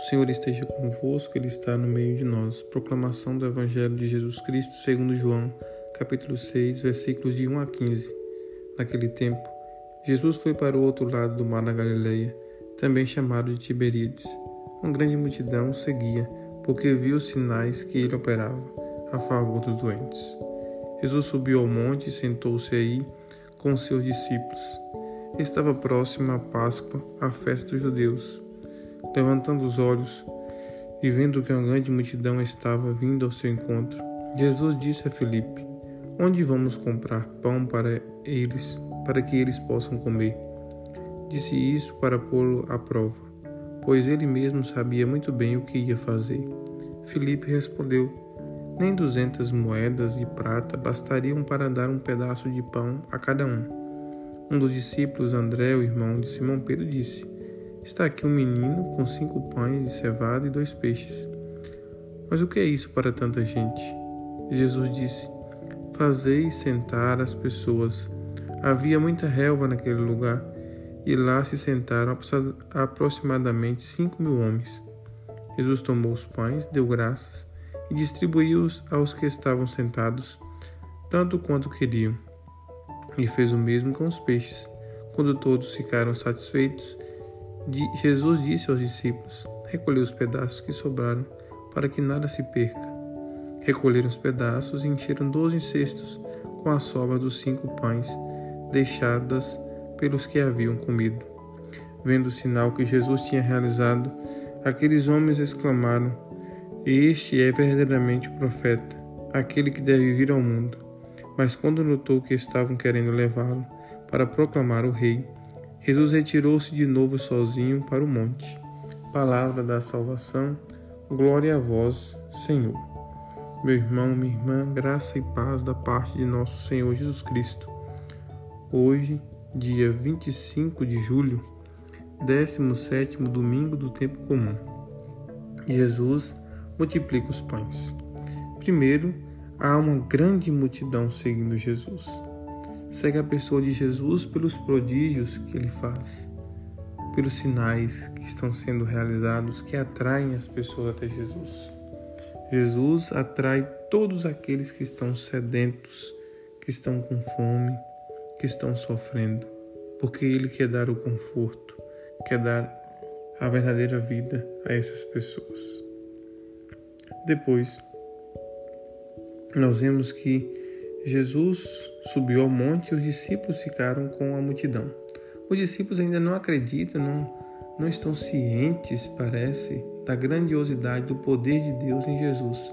O Senhor esteja convosco, Ele está no meio de nós. Proclamação do Evangelho de Jesus Cristo segundo João, capítulo 6, versículos de 1 a 15. Naquele tempo, Jesus foi para o outro lado do mar da Galileia, também chamado de Tiberíades. Uma grande multidão seguia, porque viu os sinais que ele operava a favor dos doentes. Jesus subiu ao monte e sentou-se aí com seus discípulos. Estava próxima a Páscoa, a festa dos judeus. Levantando os olhos e vendo que uma grande multidão estava vindo ao seu encontro, Jesus disse a Felipe: Onde vamos comprar pão para eles, para que eles possam comer? Disse isso para pô-lo à prova, pois ele mesmo sabia muito bem o que ia fazer. Felipe respondeu: Nem duzentas moedas de prata bastariam para dar um pedaço de pão a cada um. Um dos discípulos, André, o irmão de Simão Pedro, disse: Está aqui um menino com cinco pães de cevada e dois peixes. Mas o que é isso para tanta gente? Jesus disse: Fazei sentar as pessoas. Havia muita relva naquele lugar, e lá se sentaram aproximadamente cinco mil homens. Jesus tomou os pães, deu graças e distribuiu-os aos que estavam sentados, tanto quanto queriam. E fez o mesmo com os peixes. Quando todos ficaram satisfeitos, Jesus disse aos discípulos: Recolhei os pedaços que sobraram, para que nada se perca. Recolheram os pedaços e encheram doze cestos com a sobra dos cinco pães deixadas pelos que haviam comido. Vendo o sinal que Jesus tinha realizado, aqueles homens exclamaram: Este é verdadeiramente o profeta, aquele que deve vir ao mundo. Mas quando notou que estavam querendo levá-lo para proclamar o rei, Jesus retirou-se de novo sozinho para o monte. Palavra da salvação, glória a vós, Senhor. Meu irmão, minha irmã, graça e paz da parte de nosso Senhor Jesus Cristo. Hoje, dia 25 de julho, 17 domingo do tempo comum. Jesus multiplica os pães. Primeiro, há uma grande multidão seguindo Jesus segue a pessoa de Jesus pelos prodígios que ele faz, pelos sinais que estão sendo realizados que atraem as pessoas até Jesus. Jesus atrai todos aqueles que estão sedentos, que estão com fome, que estão sofrendo, porque ele quer dar o conforto, quer dar a verdadeira vida a essas pessoas. Depois, nós vemos que Jesus subiu ao monte e os discípulos ficaram com a multidão. Os discípulos ainda não acreditam, não, não estão cientes, parece, da grandiosidade do poder de Deus em Jesus,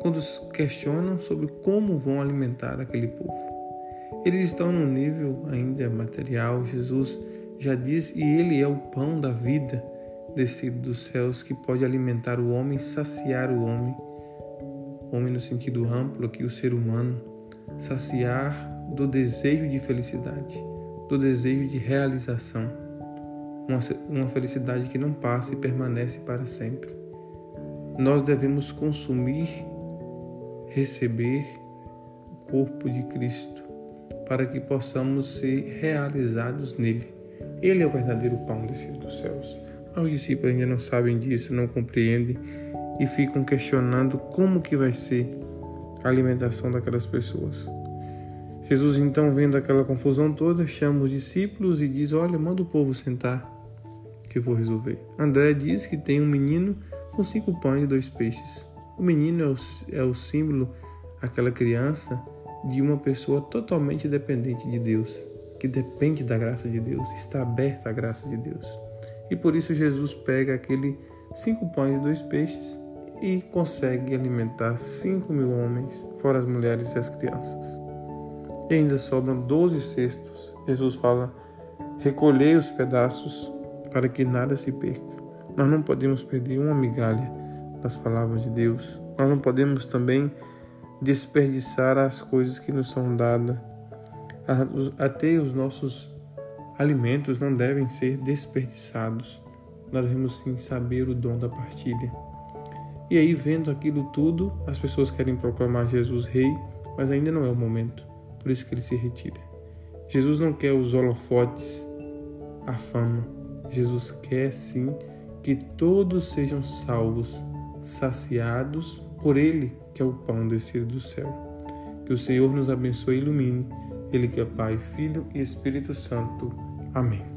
quando questionam sobre como vão alimentar aquele povo. Eles estão no nível ainda material, Jesus já diz, e Ele é o pão da vida descido dos céus que pode alimentar o homem, saciar o homem. Homem no sentido amplo aqui, o ser humano saciar do desejo de felicidade, do desejo de realização, uma, uma felicidade que não passa e permanece para sempre. Nós devemos consumir, receber o corpo de Cristo para que possamos ser realizados nele. Ele é o verdadeiro pão descido dos céus. Os discípulos ainda não sabem disso, não compreendem e ficam questionando como que vai ser a alimentação daquelas pessoas. Jesus, então, vendo aquela confusão toda, chama os discípulos e diz: Olha, manda o povo sentar, que eu vou resolver. André diz que tem um menino com cinco pães e dois peixes. O menino é o, é o símbolo, aquela criança, de uma pessoa totalmente dependente de Deus, que depende da graça de Deus, está aberta à graça de Deus. E por isso Jesus pega aquele cinco pães e dois peixes e consegue alimentar 5 mil homens, fora as mulheres e as crianças. E ainda sobram 12 cestos. Jesus fala: recolhei os pedaços para que nada se perca. Nós não podemos perder uma migalha das palavras de Deus. Nós não podemos também desperdiçar as coisas que nos são dadas. Até os nossos alimentos não devem ser desperdiçados. Nós devemos sim saber o dom da partilha. E aí, vendo aquilo tudo, as pessoas querem proclamar Jesus rei, mas ainda não é o momento. Por isso que ele se retira. Jesus não quer os holofotes, a fama. Jesus quer sim que todos sejam salvos, saciados por Ele, que é o pão descido do céu. Que o Senhor nos abençoe e ilumine, Ele que é Pai, Filho e Espírito Santo. Amém.